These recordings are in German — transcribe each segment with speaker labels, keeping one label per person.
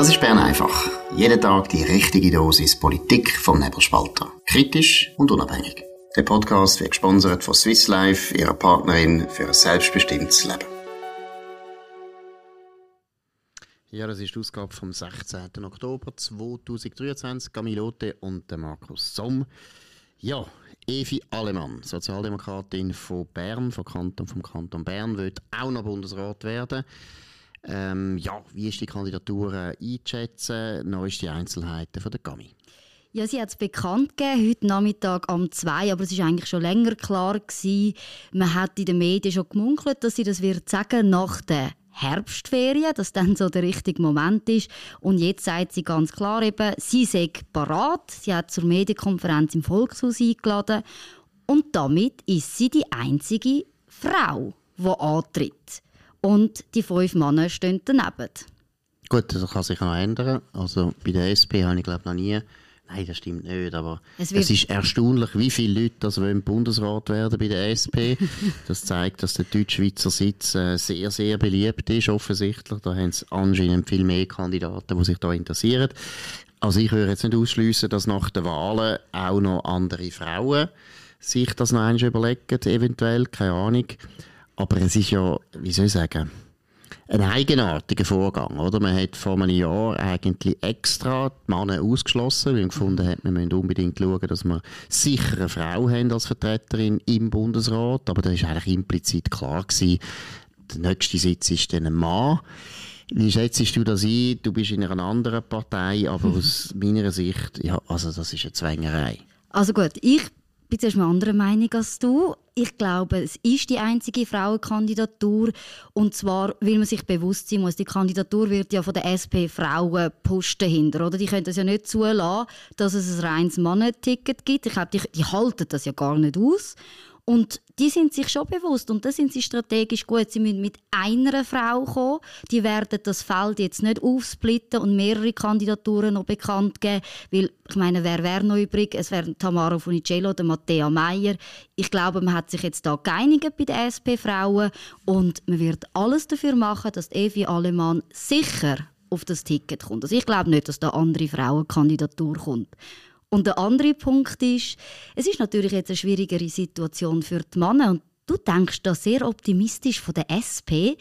Speaker 1: Das ist Bern einfach. Jeden Tag die richtige Dosis Politik vom Nebelspalter. Kritisch und unabhängig. Der Podcast wird gesponsert von Swiss Life, ihrer Partnerin für ein selbstbestimmtes Leben.
Speaker 2: Ja, das ist die Ausgabe vom 16. Oktober 2023. Camilote und Markus Somm. Ja, Evi Alemann, Sozialdemokratin von Bern, vom Kanton, vom Kanton Bern, wird auch noch Bundesrat werden. Ähm, ja, wie ist die Kandidatur äh, einzuschätzen? Neueste Einzelheiten von der Gami.
Speaker 3: Ja, sie hat es bekannt gegeben, heute Nachmittag um zwei, aber es ist eigentlich schon länger klar gewesen. Man hat in den Medien schon gemunkelt, dass sie das wird sagen nach der Herbstferien, dass dann so der richtige Moment ist. Und jetzt sagt sie ganz klar eben, sie sei parat. Sie hat zur Medienkonferenz im Volkshaus eingeladen und damit ist sie die einzige Frau, die antritt und die fünf Männer stehen daneben.
Speaker 2: Gut, das kann sich noch ändern. Also bei der SP habe ich glaube noch nie Nein, das stimmt nicht, aber es, es, ist erstaunlich, wie viele Leute also im Bundesrat werden bei der SP. das zeigt, dass der Deutschschweizer Sitz äh, sehr, sehr beliebt ist, offensichtlich. Da haben es anscheinend viel mehr Kandidaten, die sich da interessieren. Also ich würde jetzt nicht ausschließen, dass nach den Wahlen auch noch andere Frauen sich das noch einmal überlegen, eventuell, keine Ahnung. Aber es ist ja, wie soll ich sagen, ein eigenartiger Vorgang, oder? Man hat vor einem Jahr eigentlich extra die Männer ausgeschlossen, weil man gefunden hat, wir müssen unbedingt schauen, dass wir sicher eine Frau haben als Vertreterin im Bundesrat. Aber da ist eigentlich implizit klar gewesen, der nächste Sitz ist dann ein Mann. Wie schätzt du das ein? Du bist in einer anderen Partei, aber aus meiner Sicht, ja, also das ist eine Zwängerei.
Speaker 3: Also gut, ich bin zuerst mal anderer Meinung als du. Ich glaube, es ist die einzige Frauenkandidatur. Und zwar, weil man sich bewusst sein muss, die Kandidatur wird ja von der SP Frauen posten hinter. Oder? Die können das ja nicht zulassen, dass es ein reines Mannenticket gibt. Ich glaube, die, die halten das ja gar nicht aus. Und die sind sich schon bewusst und da sind sie strategisch gut. Sie müssen mit einer Frau kommen. Die werden das Feld jetzt nicht aufsplitten und mehrere Kandidaturen noch bekannt geben, weil ich meine, wer wäre noch übrig? Es wären Tamara Funicello oder Mattea Meyer. Ich glaube, man hat sich jetzt da geeinigt bei den SP-Frauen und man wird alles dafür machen, dass Evi Alemann sicher auf das Ticket kommt. Also ich glaube nicht, dass da andere Frauenkandidatur kommt. Und der andere Punkt ist, es ist natürlich jetzt eine schwierigere Situation für die Männer und du denkst da sehr optimistisch von der SP,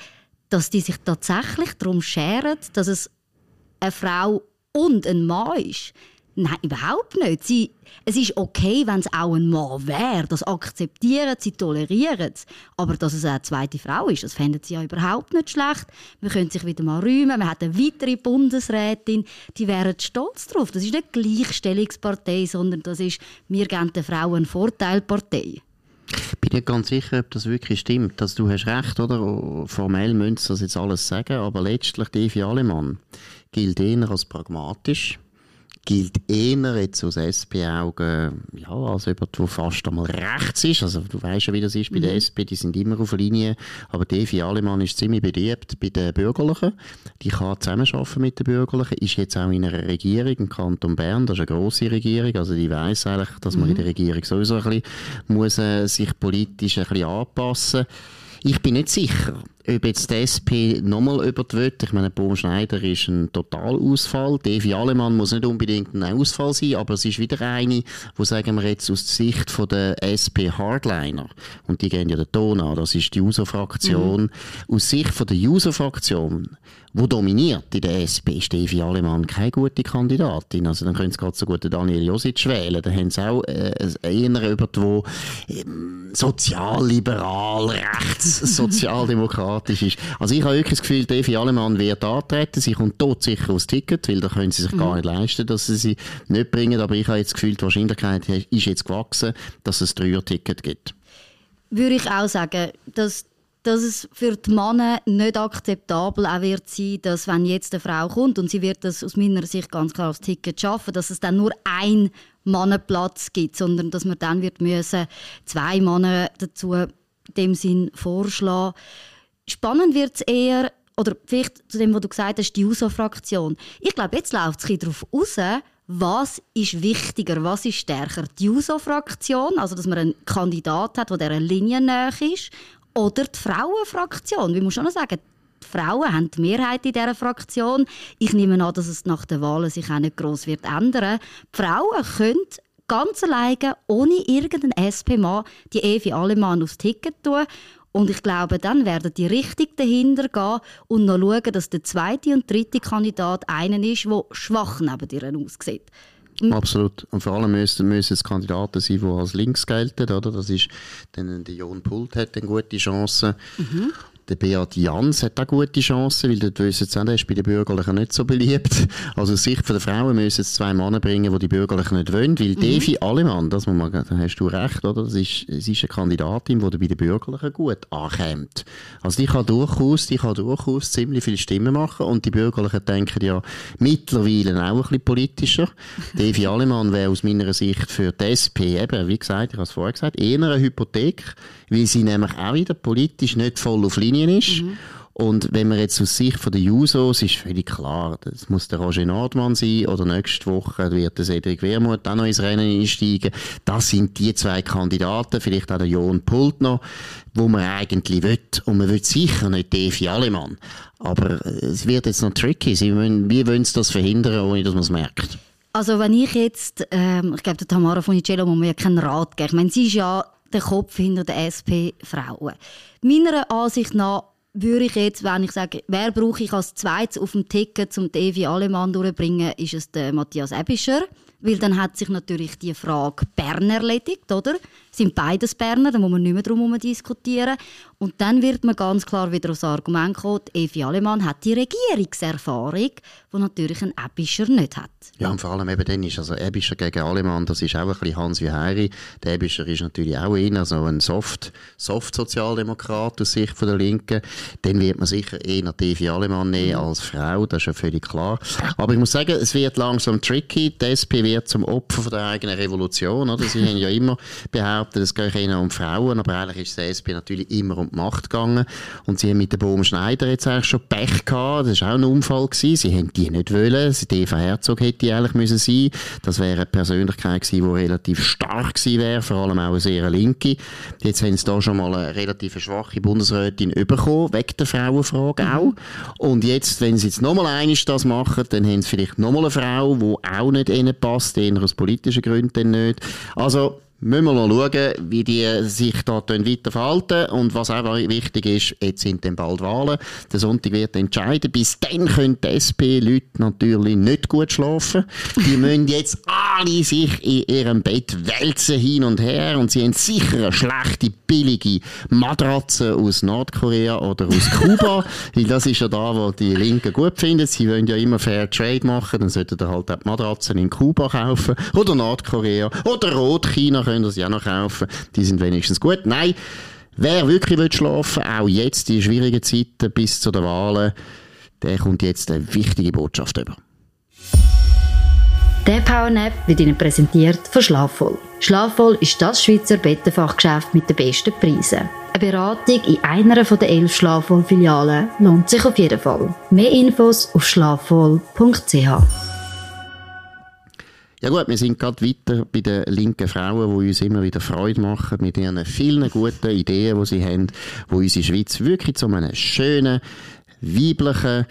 Speaker 3: dass die sich tatsächlich darum scheren, dass es eine Frau und ein Mann ist. Nein, überhaupt nicht. Sie, es ist okay, wenn es auch ein Mann wäre. Das akzeptieren sie, tolerieren es. Aber dass es eine zweite Frau ist, das fänden sie ja überhaupt nicht schlecht. Wir können sich wieder mal räumen. Man hat eine weitere Bundesrätin. Die wären stolz darauf. Das ist nicht Gleichstellungspartei, sondern das ist «Wir geben den Frauen einen Vorteilpartei».
Speaker 2: Ich bin nicht ganz sicher, ob das wirklich stimmt. Also, du hast recht, oder? Formell müssen sie das jetzt alles sagen, aber letztlich, Evi Alemann gilt eher als pragmatisch gilt eher jetzt aus SP-Augen ja, als jemand, der fast einmal rechts ist. Also du weißt ja, wie das ist bei mhm. der SP, die sind immer auf der Linie. Aber die Evi Alemann ist ziemlich beliebt bei den Bürgerlichen. Die kann zusammenarbeiten mit den Bürgerlichen, ist jetzt auch in einer Regierung im Kanton Bern, das ist eine grosse Regierung, also die weiß eigentlich, dass man mhm. in der Regierung sowieso ein bisschen muss, äh, sich politisch ein bisschen anpassen muss. Ich bin nicht sicher, ob jetzt die SP nochmal über die Wette, ich meine, Bohm Schneider ist ein Totalausfall, Evi Alemann muss nicht unbedingt ein Ausfall sein, aber es ist wieder eine, wo sagen wir jetzt aus Sicht von der SP Hardliner, und die gehen ja den Ton an, das ist die User-Fraktion, mhm. aus Sicht von der User-Fraktion wo dominiert in der SP, ist Evi Alemann keine gute Kandidatin. Also dann können sie gerade so gut den Daniel Josic wählen. Dann haben sie auch äh, eher der ähm, sozialliberal, rechts, sozialdemokratisch ist. Also ich habe wirklich das Gefühl, Evi Alemann wird antreten. Sie kommt dort sicher aus Ticket, weil da können sie sich mhm. gar nicht leisten, dass sie sie nicht bringen. Aber ich habe jetzt das Gefühl, die Wahrscheinlichkeit ist jetzt gewachsen, dass es ein Dreier-Ticket gibt.
Speaker 3: Würde ich auch sagen, dass dass es für die Männer nicht akzeptabel auch wird sein, dass wenn jetzt eine Frau kommt und sie wird das aus meiner Sicht ganz klar aufs Ticket schaffen, dass es dann nur ein Mannenplatz gibt, sondern dass man dann wird müssen zwei Männer dazu in dem Sinn vorschlagen. Spannend wird es eher oder vielleicht zu dem, was du gesagt hast, die USO-Fraktion. Ich glaube, jetzt läuft es darauf raus, was ist wichtiger, was ist stärker? Die USO-Fraktion, also dass man einen Kandidat hat, der dieser Linie ist, oder die Frauenfraktion. Wir muss schon sagen, die Frauen haben die Mehrheit in dieser Fraktion. Ich nehme an, dass es nach den Wahlen sich auch nicht gross wird ändern. Die Frauen können ganz alleine, ohne irgendeinen SP-Mann, die Evi Allemann aufs Ticket tun. Und ich glaube, dann werden die richtig dahinter gehen und noch schauen, dass der zweite und dritte Kandidat einer ist, der schwach neben ihr aussieht.
Speaker 2: Absolut. Und vor allem müssen, müssen es Kandidaten sein, die als links gelten. Oder? Das ist, dann, der Jon Pult hat eine gute Chance. Mhm. Der Beat Jans hat auch gute Chancen, weil dort wissen sie der ist bei den Bürgerlichen nicht so beliebt. Also aus Sicht der Frauen müssen es zwei Männer bringen, die die Bürgerlichen nicht wollen, weil mhm. Devi Allemann, das muss man, da hast du recht, oder? Das ist, es ist eine Kandidatin, die bei den Bürgerlichen gut ankommt. Also die kann durchaus, die kann durchaus ziemlich viele Stimmen machen und die Bürgerlichen denken ja mittlerweile auch ein bisschen politischer. Devi Allemann wäre aus meiner Sicht für die SP eben, wie gesagt, ich habe es vorher gesagt, eher eine Hypothek, weil sie nämlich auch wieder politisch nicht voll auf Linie Linien ist. Mhm. Und wenn man jetzt aus Sicht von der Jusos ist völlig klar, das muss der Roger Nordmann sein oder nächste Woche wird der Cedric Wermuth auch noch ins Rennen einsteigen. Das sind die zwei Kandidaten, vielleicht auch der Jon Pultner, wo man eigentlich will. Und man will sicher nicht Defi Alemann. Aber es wird jetzt noch tricky. Sie wollen, wie wollen sie das verhindern, ohne dass man es merkt?
Speaker 3: Also wenn ich jetzt, ähm, ich glaube, der Tamara von Funicello muss mir ja keinen Rat geben. Ich meine, sie ist ja der Kopf hinter den SP-Frauen. Meiner Ansicht nach würde ich jetzt, wenn ich sage, wer brauche ich als zweites auf dem Ticket, um Evi Alemann durchzubringen, ist es der Matthias Ebischer. Weil dann hat sich natürlich die Frage Bern erledigt, oder? Sind beides Berner, da muss man nicht mehr darum diskutieren. Und dann wird man ganz klar wieder aufs Argument kommen, Evi Alemann hat die Regierungserfahrung, die natürlich ein Ebischer nicht hat.
Speaker 2: Ja, und vor allem eben dann ist, also Ebischer gegen Alemann, das ist auch ein bisschen Hans wie Heiri. Der Ebischer ist natürlich auch in, also ein Soft, Soft-Sozialdemokrat aus Sicht von der Linken. Dann wird man sicher eher die Evi Alemann nehmen als Frau, das ist ja völlig klar. Aber ich muss sagen, es wird langsam tricky. Die SP wird zum Opfer von der eigenen Revolution, oder? Sie haben ja immer behauptet, es geht ihnen um Frauen, aber eigentlich ist die SP natürlich immer um die Macht gegangen. Und sie haben mit der Bohm Schneider jetzt eigentlich schon Pech gehabt. Das war auch ein Unfall gewesen. Sie haben die nicht wollen. Die Eva Herzog hätte die eigentlich müssen sein. Das wäre eine Persönlichkeit gewesen, die relativ stark gewesen wäre, vor allem auch eine sehr linke. Jetzt haben sie da schon mal eine relativ schwache Bundesrätin bekommen, wegen der Frauenfrage mhm. auch. Und jetzt, wenn sie jetzt nochmal eines das machen, dann haben sie vielleicht nochmal eine Frau, die auch nicht ihnen passt, eher aus politischen Gründen nicht. Also, müssen wir noch schauen, wie die sich da weiter verhalten. Und was auch wichtig ist, jetzt sind dann bald Wahlen. Der Sonntag wird entscheiden. Bis dann können die SP-Leute natürlich nicht gut schlafen. Die müssen jetzt alle sich in ihrem Bett wälzen hin und her und sie haben sicher eine schlechte, billige Matratze aus Nordkorea oder aus Kuba, weil das ist ja da, wo die Linken gut finden. Sie wollen ja immer Fair Trade machen, dann sollten halt auch die Matratzen in Kuba kaufen oder Nordkorea oder Rotchina können sie auch noch kaufen. Die sind wenigstens gut. Nein, wer wirklich will schlafen auch jetzt die schwierigen Zeiten bis zu den Wahlen, der kommt jetzt eine wichtige Botschaft über.
Speaker 3: Der Powernap wird Ihnen präsentiert von Schlafvoll. Schlafvoll ist das Schweizer Bettenfachgeschäft mit den besten Preisen. Eine Beratung in einer der elf Schlafvoll-Filialen lohnt sich auf jeden Fall. Mehr Infos auf schlafvoll.ch.
Speaker 2: Ja gut, wir sind gerade weiter bei den linken Frauen, die uns immer wieder Freude machen mit ihren vielen guten Ideen, die sie haben, die unsere Schweiz wirklich zu einem schönen, weiblichen,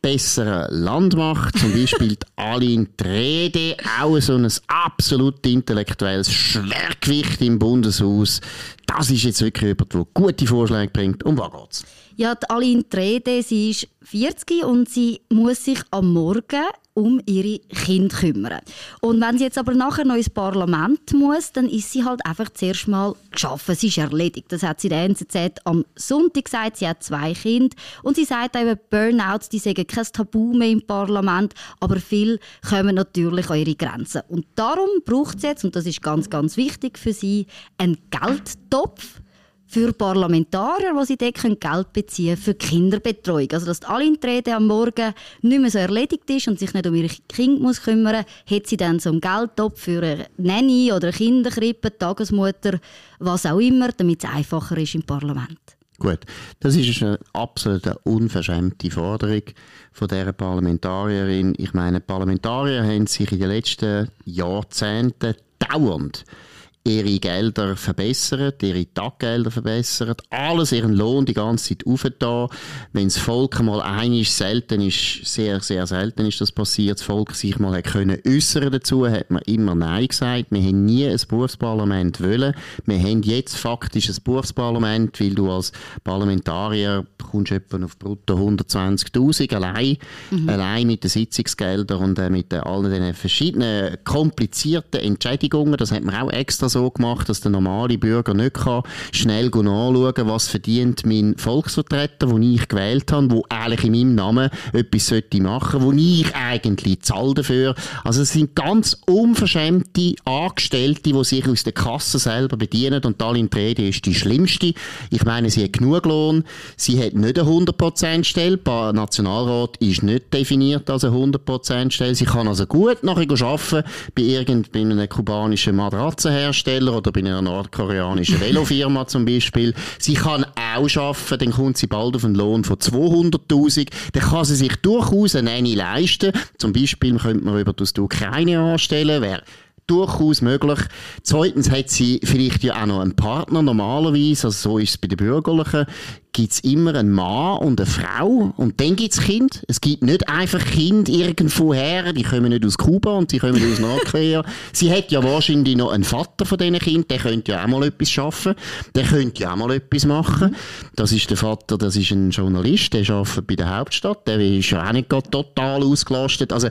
Speaker 2: besseren Land macht. Zum Beispiel Aline Trede, auch so ein absolut intellektuelles Schwergewicht im Bundeshaus. Das ist jetzt wirklich jemand, der gute Vorschläge bringt. Um was geht's?
Speaker 3: Ja, die Aline Trede, sie ist 40 und sie muss sich am Morgen um ihre Kinder kümmern. Und wenn sie jetzt aber nachher noch ins Parlament muss, dann ist sie halt einfach zuerst mal geschaffen. Sie ist erledigt. Das hat sie der NZZ am Sonntag gesagt. Sie hat zwei Kinder und sie sagt eben, Burnouts, die sagen kein Tabu mehr im Parlament, aber viel kommen natürlich an ihre Grenzen. Und darum braucht sie jetzt, und das ist ganz, ganz wichtig für sie, einen Geldtopf für Parlamentarier, die sie dort Geld beziehen können für Kinderbetreuung. Also, dass alle Intrede am Morgen nicht mehr so erledigt ist und sich nicht um ihre Kinder muss kümmern muss, hat sie dann so einen Geldtopf für eine Nanny oder eine Kinderkrippe, Tagesmutter, was auch immer, damit es einfacher ist im Parlament.
Speaker 2: Gut, das ist eine absolut unverschämte Forderung von dieser Parlamentarierin. Ich meine, Parlamentarier haben sich in den letzten Jahrzehnten dauernd ihre Gelder verbessert, ihre Taggelder verbessert, alles ihren Lohn die ganze Zeit aufgetan. Wenn das Volk mal einig selten ist, sehr, sehr selten ist das passiert, das Volk sich mal können äußern dazu, hat man immer Nein gesagt. Wir haben nie ein Berufsparlament wollen. Wir haben jetzt faktisch ein Berufsparlament, weil du als Parlamentarier kommst etwa auf brutto 120.000 allein, mhm. allein mit den Sitzungsgeldern und äh, mit äh, allen den verschiedenen komplizierten Entschädigungen. Das hat man auch extra so gemacht, dass der normale Bürger nicht kann schnell nachschauen was verdient mein Volksvertreter, den ich gewählt habe, wo eigentlich in meinem Namen etwas sollte machen, wo ich eigentlich zahle dafür. Also es sind ganz unverschämte Angestellte, die sich aus der Kasse selber bedienen und da in Rede ist die schlimmste. Ich meine, sie hat genug Lohn, sie hat nicht eine 100% Stelle, der Nationalrat ist nicht definiert als eine 100% Stelle, sie kann also gut nachher arbeiten bei irgendeinem kubanischen Matratzenhersteller oder bei einer nordkoreanischen Velofirma zum Beispiel. Sie kann auch arbeiten, dann kommt sie bald auf einen Lohn von 200'000, dann kann sie sich durchaus eine leisten. Zum Beispiel könnte man über das Ukraine anstellen, wäre durchaus möglich. Zweitens hat sie vielleicht ja auch noch einen Partner, normalerweise, also so ist es bei den Bürgerlichen, gibt es immer einen Mann und eine Frau und dann gibt es Kind. Es gibt nicht einfach Kind irgendwo her, die kommen nicht aus Kuba und die kommen aus Nordkorea. sie hat ja wahrscheinlich noch einen Vater von diesen Kindern, der könnte ja auch mal etwas schaffen, der könnte ja auch mal etwas machen. Das ist der Vater, das ist ein Journalist, der arbeitet bei der Hauptstadt, der ist ja auch nicht total ausgelastet. Also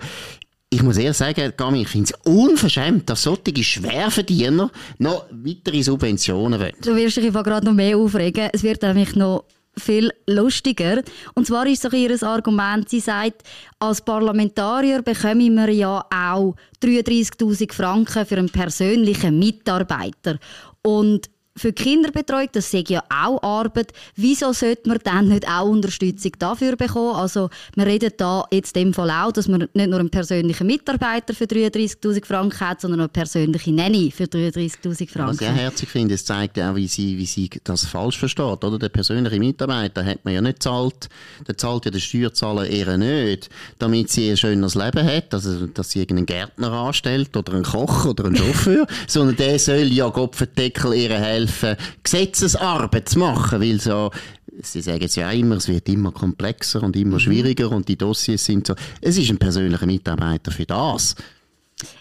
Speaker 2: ich muss ehrlich sagen, Gami, ich finde es unverschämt, dass solche Schwerverdiener noch weitere Subventionen wollen.
Speaker 3: Du wirst dich gerade noch mehr aufregen. Es wird nämlich noch viel lustiger. Und zwar ist so ihr Argument, sie sagt, als Parlamentarier bekommen wir ja auch 33'000 Franken für einen persönlichen Mitarbeiter. Und für die Kinderbetreuung, das sehe ja auch Arbeit. Wieso sollte man dann nicht auch Unterstützung dafür bekommen? Also, wir reden da jetzt in dem Fall auch, dass man nicht nur einen persönlichen Mitarbeiter für 33.000 Franken hat, sondern auch eine persönliche Nanny für 33.000 Franken. Was
Speaker 2: ich herzlich finde, es zeigt auch, wie sie, wie sie das falsch versteht, oder? Der persönliche Mitarbeiter hat man ja nicht zahlt, der zahlt ja der Steuerzahler eher nicht, damit sie ein schönes Leben hat, also, dass sie irgendeinen Gärtner anstellt oder einen Koch oder einen Chauffeur, sondern der soll ja Gott verdeckel ihre helfen helfen, Gesetzesarbeit zu machen, weil so Sie sagen es ja immer, es wird immer komplexer und immer mhm. schwieriger und die Dossiers sind so. Es ist ein persönlicher Mitarbeiter für das.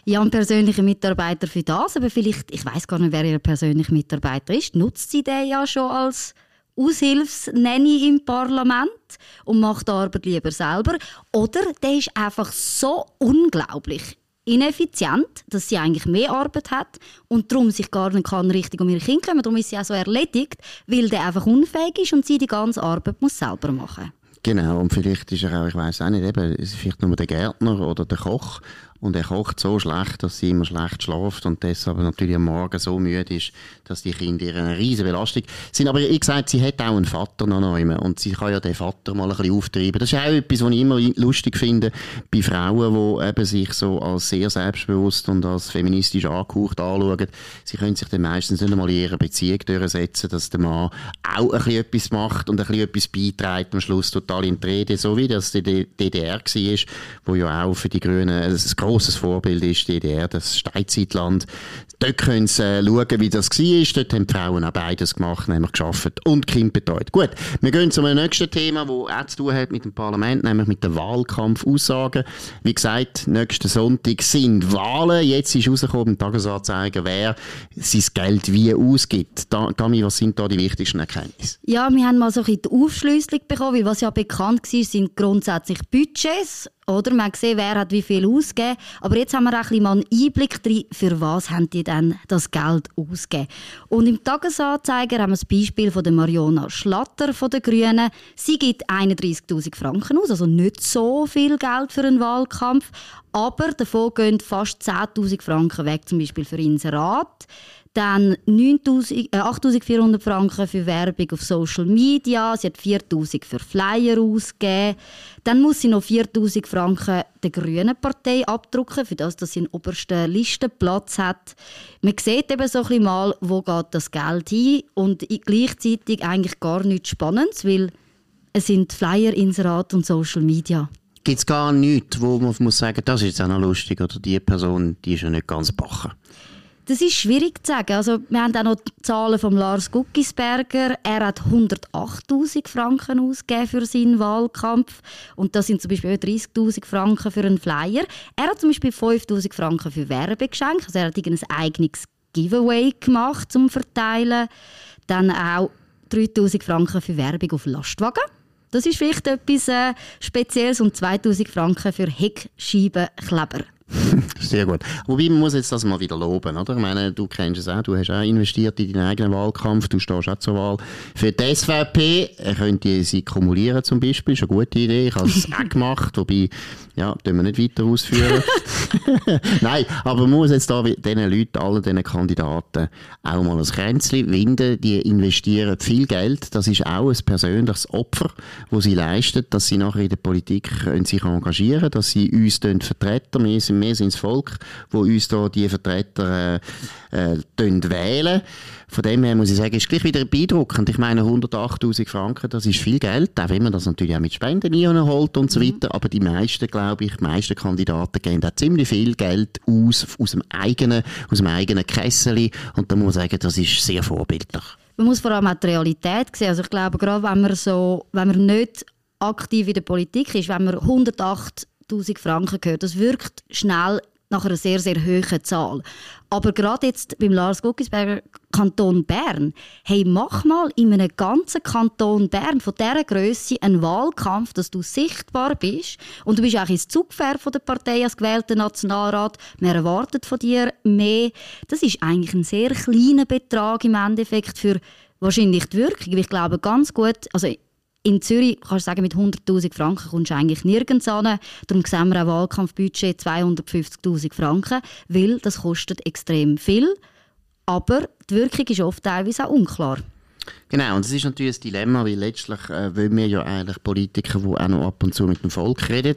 Speaker 3: Ja, ein persönlicher Mitarbeiter für das, aber vielleicht, ich weiß gar nicht, wer Ihr persönlicher Mitarbeiter ist, nutzt sie den ja schon als Aushilfsnenny im Parlament und macht die Arbeit lieber selber. Oder der ist einfach so unglaublich ineffizient, dass sie eigentlich mehr Arbeit hat und darum sich gar nicht kann richtig um ihre Kinder kümmern. Darum ist sie auch so erledigt, weil der einfach unfähig ist und sie die ganze Arbeit muss selber machen.
Speaker 2: Genau, und vielleicht ist er auch, ich weiß auch nicht, eben, vielleicht nur der Gärtner oder der Koch und er kocht so schlecht, dass sie immer schlecht schlaft und deshalb natürlich am Morgen so müde ist, dass die Kinder eine riesige Belastung sind. Aber ich gesagt, sie hat auch einen Vater noch einmal und sie kann ja den Vater mal ein bisschen auftreiben. Das ist auch etwas, was ich immer lustig finde bei Frauen, die eben sich so als sehr selbstbewusst und als feministisch angehaucht anschauen. Sie können sich dann meistens nicht einmal in ihrer Beziehung durchsetzen, dass der Mann auch ein bisschen etwas macht und ein bisschen etwas beiträgt, am Schluss total in die Rede, so wie das die DDR war, wo ja auch für die Grünen ein grosses Vorbild ist, die DDR, das Steinzeitland. Dort können sie äh, schauen, wie das war. Dort haben die Frauen auch beides gemacht, nämlich geschafft und Kind betreut. Gut, wir gehen zum nächsten Thema, das auch zu tun hat mit dem Parlament, nämlich mit den Wahlkampfaussagen. Wie gesagt, nächsten Sonntag sind Wahlen. Jetzt ist rausgekommen im Tagesanzeiger, wer sein Geld wie ausgibt. Da, Gami, was sind da die wichtigsten Erkenntnisse?
Speaker 3: Ja, wir haben mal so ein bisschen die Aufschlüsselung bekommen, weil was ja bekannt war, sind grundsätzlich Budgets oder? Man sieht, wer hat wie viel ausgegeben. Aber jetzt haben wir auch ein mal einen Einblick drin, für was haben die denn das Geld ausgegeben. Und im Tagesanzeiger haben wir das Beispiel von Mariona Schlatter von den Grünen. Sie gibt 31'000 Franken aus, also nicht so viel Geld für einen Wahlkampf. Aber davon gehen fast 10'000 Franken weg, zum Beispiel für Inserat. Dann äh, 8'400 Franken für Werbung auf Social Media. Sie hat 4'000 für Flyer ausgegeben. Dann muss sie noch 4'000 Franken der Grünen Partei abdrucken, für das, dass sie einen obersten Listenplatz hat. Man sieht eben so ein mal, wo geht das Geld hin und gleichzeitig eigentlich gar nichts Spannendes, weil es sind Flyer, Inserat und Social Media.
Speaker 2: Gibt es gar nichts, wo man muss sagen, das ist auch noch lustig oder die Person, die ist ja nicht ganz bachen?
Speaker 3: Das ist schwierig zu sagen. Also, wir haben auch noch die Zahlen von Lars Guckisberger. Er hat 108.000 Franken ausgegeben für seinen Wahlkampf. Und das sind zum Beispiel 30.000 Franken für einen Flyer. Er hat zum Beispiel 5.000 Franken für Werbegeschenke. Also er hat ein eigenes Giveaway gemacht zum Verteilen. Dann auch 3.000 Franken für Werbung auf Lastwagen. Das ist vielleicht etwas äh, Spezielles und 2.000 Franken für Heckscheibenkleber.
Speaker 2: Sehr gut. Wobei, man muss jetzt das mal wieder loben, oder? Ich meine, du kennst es auch, du hast auch investiert in deinen eigenen Wahlkampf, du stehst auch zur Wahl für die SVP. Er könnte sie kumulieren zum Beispiel, ist eine gute Idee. Ich habe es auch gemacht, wobei, ja, tun wir nicht weiter ausführen. Nein, aber man muss jetzt da diesen Leuten, allen diesen Kandidaten auch mal ein Kränzchen winden. Die investieren viel Geld. Das ist auch ein persönliches Opfer, das sie leisten, dass sie nachher in der Politik sich engagieren können, dass sie uns vertreten. Wir wir sind das Volk, wo uns da die Vertreter äh, äh, wählen. Von dem her muss ich sagen, ist gleich wieder beeindruckend. Ich meine, 108.000 Franken, das ist viel Geld, auch wenn man das natürlich auch mit Spenden holt und so mhm. weiter. Aber die meisten, glaube ich, die meisten Kandidaten geben da ziemlich viel Geld aus, aus dem eigenen, aus dem eigenen Kessel. Und da muss ich sagen, das ist sehr vorbildlich.
Speaker 3: Man muss vor allem auch die Realität sehen. Also ich glaube, gerade wenn man so, wenn man nicht aktiv in der Politik ist, wenn man 108 1000 Franken gehört. Das wirkt schnell nach einer sehr, sehr hohen Zahl. Aber gerade jetzt beim Lars Guckisberger Kanton Bern, hey, mach mal in einem ganzen Kanton Bern von dieser Größe einen Wahlkampf, dass du sichtbar bist und du bist auch ins Zugpferd von der Partei als gewählter Nationalrat. Man erwartet von dir mehr. Das ist eigentlich ein sehr kleiner Betrag im Endeffekt für wahrscheinlich die Wirkung. Ich glaube ganz gut, also in Zürich kannst du sagen, mit 100'000 Franken kommst du eigentlich nirgends an. Darum sehen wir auch Wahlkampfbudget 250'000 Franken, weil das kostet extrem viel. Aber die Wirkung ist oft teilweise auch unklar.
Speaker 2: Genau, und das ist natürlich ein Dilemma, weil letztlich äh, wollen wir ja eigentlich Politiker, die auch noch ab und zu mit dem Volk reden.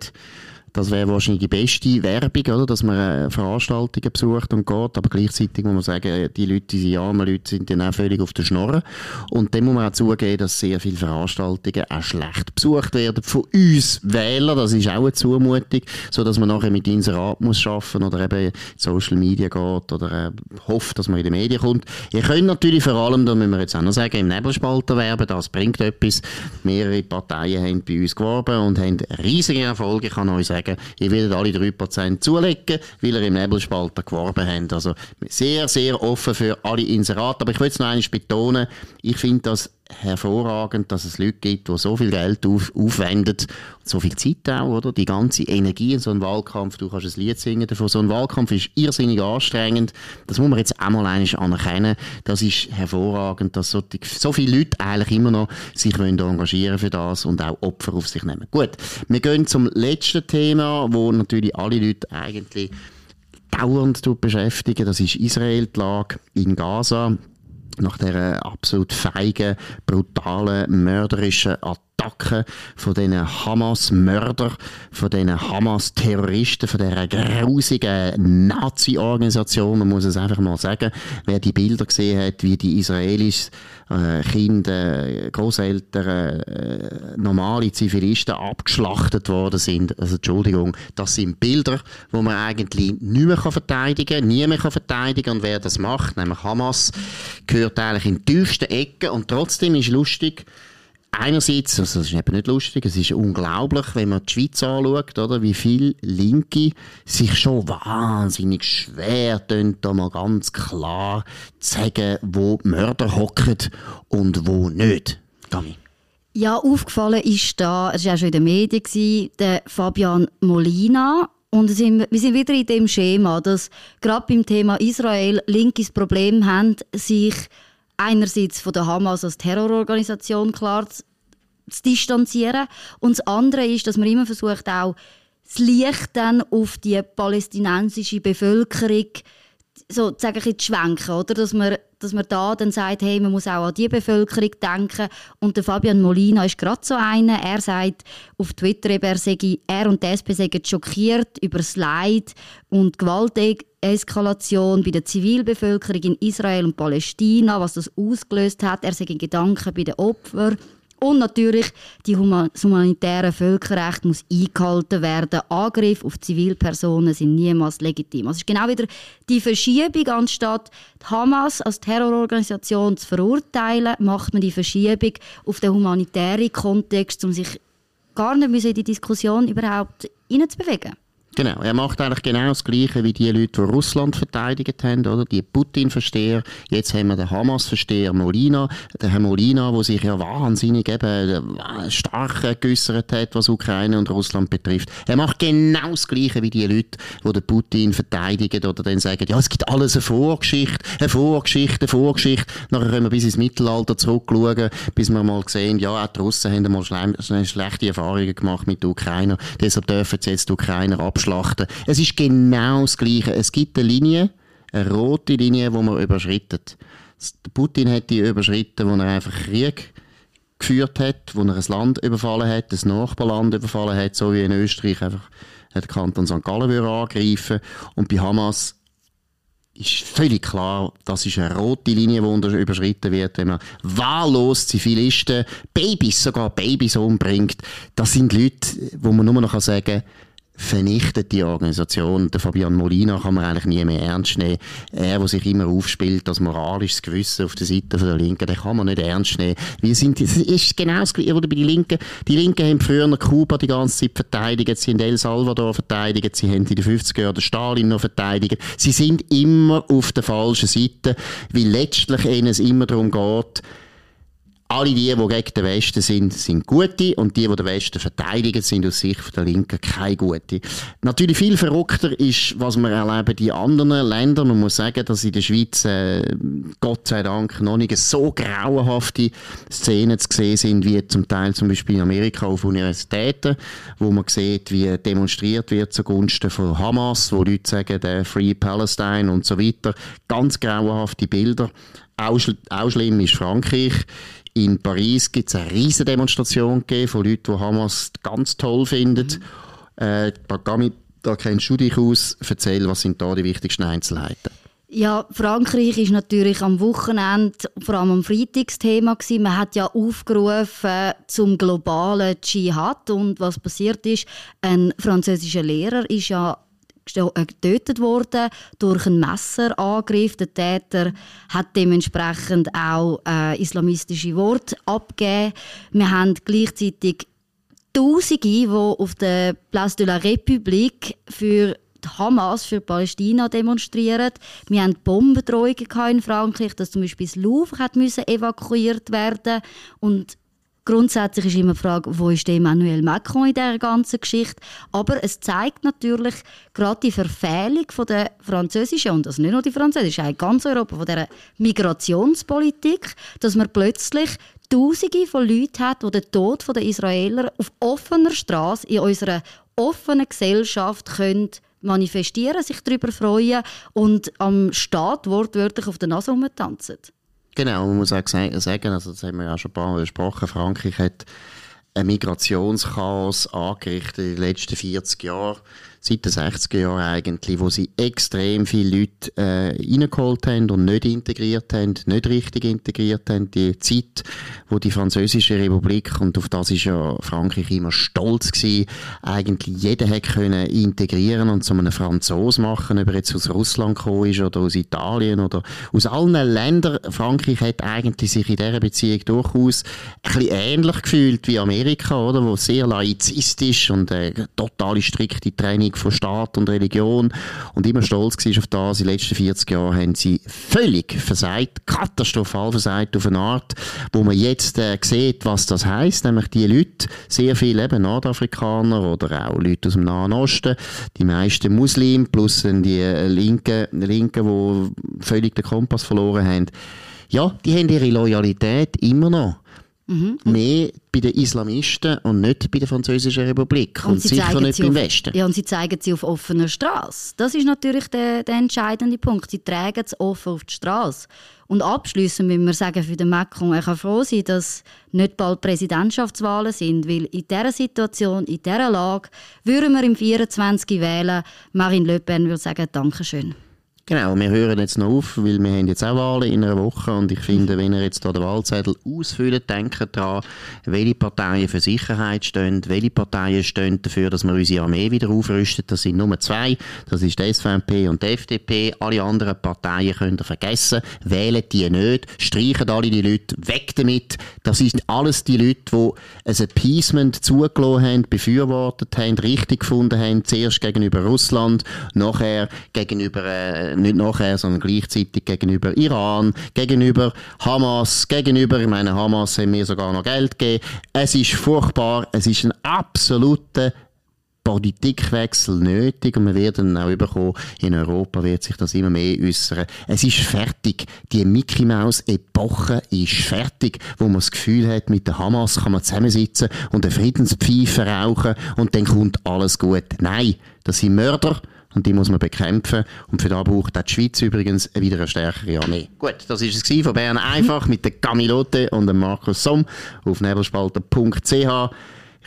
Speaker 2: Das wäre wahrscheinlich die beste Werbung, oder? dass man äh, Veranstaltungen besucht und geht, aber gleichzeitig muss man sagen, die Leute, diese armen Leute, sind dann auch völlig auf der Schnorre. Und dann muss man auch zugeben, dass sehr viele Veranstaltungen auch schlecht besucht werden von uns Wählern. Das ist auch eine Zumutung, so dass man nachher mit Inserat muss schaffen oder eben Social Media geht oder äh, hofft, dass man in die Medien kommt. Ihr könnt natürlich vor allem, da müssen wir jetzt auch noch sagen, im Nebelspalter werben, das bringt etwas. Mehrere Parteien haben bei uns geworben und haben riesige Erfolge, ich kann euch sagen, sagen, ihr werdet alle 3% zulegen, weil ihr im Nebelspalter geworben habt. Also sehr, sehr offen für alle Inserate. Aber ich will es noch einmal betonen, ich finde das hervorragend, dass es Leute gibt, die so viel Geld auf, aufwenden und so viel Zeit auch, oder? Die ganze Energie in so einem Wahlkampf, du kannst ein Lied singen davon, so ein Wahlkampf ist irrsinnig anstrengend. Das muss man jetzt einmal anerkennen. Das ist hervorragend, dass so, die, so viele Leute eigentlich immer noch sich wollen engagieren für das und auch Opfer auf sich nehmen. Gut, wir gehen zum letzten Thema, wo natürlich alle Leute eigentlich dauernd beschäftigen. Das ist Israel, die Lage in Gaza nach der absolut feigen, brutalen, mörderischen Attacke von diesen Hamas-Mörder, von diesen Hamas-Terroristen, von dieser grusigen Nazi-Organisation, man muss es einfach mal sagen. Wer die Bilder gesehen hat, wie die Israelis äh, Kinder, Großeltern, äh, normale Zivilisten abgeschlachtet worden sind. Also Entschuldigung, das sind Bilder, wo man eigentlich nicht mehr verteidigen kann, nie mehr verteidigen kann. Und wer das macht, nämlich Hamas, gehört eigentlich in die tiefsten Ecken. Und trotzdem ist lustig, Einerseits, also das ist eben nicht lustig, es ist unglaublich, wenn man die Schweiz anschaut, oder, wie viele Linke sich schon wahnsinnig schwer tun, da mal ganz klar zu sagen, wo Mörder hocken und wo nicht. Dami.
Speaker 3: Ja, aufgefallen ist da, es war auch schon in den Medien, der Fabian Molina. Und wir sind wieder in dem Schema, dass gerade beim Thema Israel Linkes Problem haben, sich einerseits von der Hamas als Terrororganisation klar zu, zu distanzieren und das andere ist, dass man immer versucht auch das Licht dann auf die palästinensische Bevölkerung so sagen zu schwenken, oder? Dass man, dass man da dann sagt, hey, man muss auch an die Bevölkerung denken. Und der Fabian Molina ist gerade so einer. Er sagt auf Twitter, er, sei, er und die SP seien schockiert über das Leid und Gewalteskalation bei der Zivilbevölkerung in Israel und Palästina, was das ausgelöst hat. Er sei in Gedanken bei den Opfern Und natürlich, die humanitäre Völkerrecht muss eingehalten werden. Angriffe auf Zivilpersonen sind niemals legitim. Also es ist genau wieder die Verschiebung, anstatt die Hamas als Terrororganisation zu verurteilen, macht man die Verschiebung auf den humanitären Kontext, um sich gar nicht in die Diskussion überhaupt hineinzubewegen.
Speaker 2: Genau, er macht eigentlich genau das Gleiche wie die Leute, die Russland verteidigt haben, oder? Die Putin-Versteher. Jetzt haben wir den Hamas-Versteher Molina. Der Herr Molina, der sich ja wahnsinnig eben äh, stark geäussert hat, was Ukraine und Russland betrifft. Er macht genau das Gleiche wie die Leute, die den Putin verteidigen oder dann sagen, ja, es gibt alles eine Vorgeschichte, eine Vorgeschichte, eine Vorgeschichte. Nachher können wir bis ins Mittelalter zurückschauen, bis wir mal sehen, ja, auch die Russen haben mal schlechte Erfahrungen gemacht mit den Ukrainern. Deshalb dürfen sie jetzt die Ukrainer abschließen abschlachten. Es ist genau das Gleiche. Es gibt eine Linie, eine rote Linie, die man überschreitet. Putin hat die überschritten, wo er einfach Krieg geführt hat, wo er ein Land überfallen hat, ein Nachbarland überfallen hat, so wie in Österreich einfach der Kanton St. Gallen angreifen Und bei Hamas ist völlig klar, das ist eine rote Linie, die überschritten wird, wenn man wahllos Zivilisten, Babys, sogar Babys umbringt. Das sind Leute, wo man nur noch sagen kann, vernichtet die Organisation. Der Fabian Molina kann man eigentlich nie mehr ernst nehmen. Er, der sich immer aufspielt, das moralisches Gewissen auf der Seite der Linken, den kann man nicht ernst nehmen. Wir sind, es ist genau das Gleiche, bei den Linken. Die Linken haben früher Kuba die ganze Zeit verteidigt, sie haben El Salvador verteidigt, sie haben in den 50er Jahren Stalin noch verteidigt. Sie sind immer auf der falschen Seite, weil letztlich ihnen es immer darum geht, alle die, die gegen den Westen sind, sind gute und die, die den Westen verteidigen, sind aus Sicht der Linken keine gute. Natürlich viel verrückter ist, was wir erleben in anderen Ländern. Man muss sagen, dass in der Schweiz, äh, Gott sei Dank, noch nicht so grauenhafte Szenen zu sehen sind, wie zum Teil zum Beispiel in Amerika auf Universitäten, wo man sieht, wie demonstriert wird zugunsten von Hamas, wo Leute sagen, der Free Palestine und so weiter. Ganz grauenhafte Bilder. Auch, auch schlimm ist Frankreich. In Paris gibt es eine riesige Demonstration von Leuten, die Hamas ganz toll finden. Mhm. Äh, Bagami, da kennst du dich aus. Erzähl, was sind da die wichtigsten Einzelheiten?
Speaker 3: Ja, Frankreich ist natürlich am Wochenende, vor allem am Freitagsthema gewesen. Man hat ja aufgerufen zum globalen Dschihad und was passiert ist, ein französischer Lehrer ist ja getötet worden durch einen Messerangriff. Der Täter hat dementsprechend auch äh, islamistische Worte abgegeben. Wir haben gleichzeitig Tausende, die auf der Place de la République für die Hamas für Palästina demonstrieren. Wir hatten Bombendrohungen in Frankreich, dass zum Beispiel das Louvre hat evakuiert werden und Grundsätzlich ist immer die Frage, wo ist Emmanuel Macron in dieser ganzen Geschichte? Aber es zeigt natürlich gerade die Verfehlung von der französischen, und also nicht nur die französische, auch ganz Europa, von dieser Migrationspolitik, dass man plötzlich Tausende von Leuten hat, die den Tod der Israeler auf offener Straße in unserer offenen Gesellschaft können manifestieren, sich darüber freuen und am Staat wortwörtlich auf der Nase rumtanzen.
Speaker 2: Genau, man muss auch sagen, also das haben wir ja schon ein paar Mal besprochen, Frankreich hat ein Migrationschaos angerichtet in den letzten 40 Jahren seit den 60er Jahren eigentlich, wo sie extrem viele Leute äh, reingeholt haben und nicht integriert haben, nicht richtig integriert haben. Die Zeit, wo die französische Republik, und auf das ist ja Frankreich immer stolz gewesen, eigentlich jeder hätte können integrieren und zu einem Franzos machen, ob er jetzt aus Russland gekommen ist oder aus Italien oder aus allen Ländern. Frankreich hat eigentlich sich in dieser Beziehung durchaus ein bisschen ähnlich gefühlt wie Amerika, oder, wo sehr laizistisch und äh, totale strikte Training Trennung von Staat und Religion und immer stolz war auf das. In den letzten 40 Jahren haben sie völlig versagt, katastrophal versagt auf eine Art, wo man jetzt äh, sieht, was das heißt, nämlich die Leute, sehr viele eben Nordafrikaner oder auch Leute aus dem Nahen Osten, die meisten Muslime plus die äh, Linken, Linken, die völlig den Kompass verloren haben, ja, die haben ihre Loyalität immer noch. Mhm. Mehr bei den Islamisten und nicht bei der Französischen Republik. Und, und sicher nicht beim
Speaker 3: auf,
Speaker 2: Westen.
Speaker 3: Ja, und sie zeigen sie auf offener Straße. Das ist natürlich der, der entscheidende Punkt. Sie tragen es offen auf die Straße. Und abschließend müssen wir sagen, für den Macron, er kann froh sein, dass nicht bald Präsidentschaftswahlen sind, weil in dieser Situation, in dieser Lage, würden wir im 24 wählen. Marine Le Pen würde sagen, Dankeschön.
Speaker 2: Genau, wir hören jetzt noch auf, weil wir haben jetzt auch Wahlen in einer Woche und ich finde, wenn ihr jetzt da den Wahlzettel ausfüllt, denkt daran, welche Parteien für Sicherheit stehen, welche Parteien stehen dafür, dass wir unsere Armee wieder aufrüsten. Das sind Nummer zwei, das ist die SVP und die FDP. Alle anderen Parteien könnt ihr vergessen, wählen die nicht, streichen alle die Leute, weg damit. Das ist alles die Leute, die ein Appeasement zugelassen haben, befürwortet haben, richtig gefunden haben, zuerst gegenüber Russland, nachher gegenüber äh, nicht nachher, sondern gleichzeitig gegenüber Iran, gegenüber Hamas, gegenüber, ich meine, Hamas haben mir sogar noch Geld gegeben. Es ist furchtbar, es ist ein absoluter Politikwechsel nötig und wir werden auch überkommen, in Europa wird sich das immer mehr äußern. Es ist fertig. Die Mickey Mouse Epoche ist fertig, wo man das Gefühl hat, mit der Hamas kann man zusammensitzen und eine Friedenspfeife rauchen und dann kommt alles gut. Nein, das sind Mörder und die muss man bekämpfen. Und für das braucht auch die Schweiz übrigens wieder eine stärkere Armee. Gut, das ist es von Bern einfach mit der Camilote und dem Markus Somm auf nebelspalter.ch. Ihr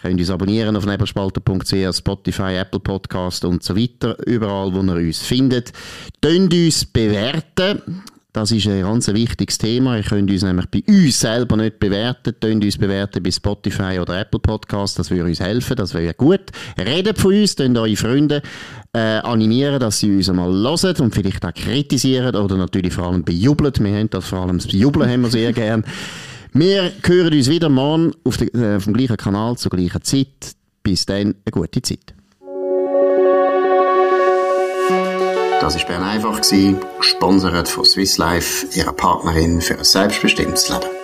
Speaker 2: könnt uns abonnieren auf nebelspalter.ch, Spotify, Apple Podcast und so weiter. Überall, wo ihr uns findet. Tönt uns bewerten. Das ist ein ganz wichtiges Thema. Ihr könnt uns nämlich bei uns selber nicht bewerten. Tönt uns bewerten bei Spotify oder Apple Podcast. Das würde uns helfen. Das wäre gut. Redet von uns, tönt eure Freunde äh, animieren, dass sie uns einmal hören und vielleicht auch kritisieren oder natürlich vor allem bejubeln. Wir haben das vor allem das Bejubeln haben wir sehr gern. Wir hören uns wieder morgen auf, de, äh, auf dem gleichen Kanal zur gleichen Zeit. Bis dann, eine gute Zeit.
Speaker 1: Das war Bern einfach, gesponsert von Swiss Life, ihrer Partnerin für ein selbstbestimmtes Leben.